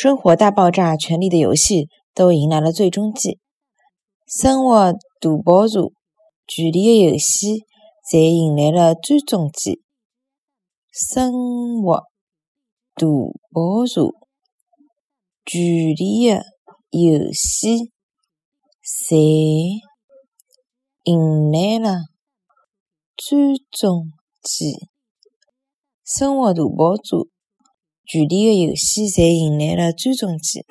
生活大爆炸、权力的游戏都迎来了最终季。生活大爆炸、权力的游戏侪迎来了最终季。生活大爆炸、权力的游戏侪迎来了最终季。生活大爆炸。权力的游戏，才迎来了最终季。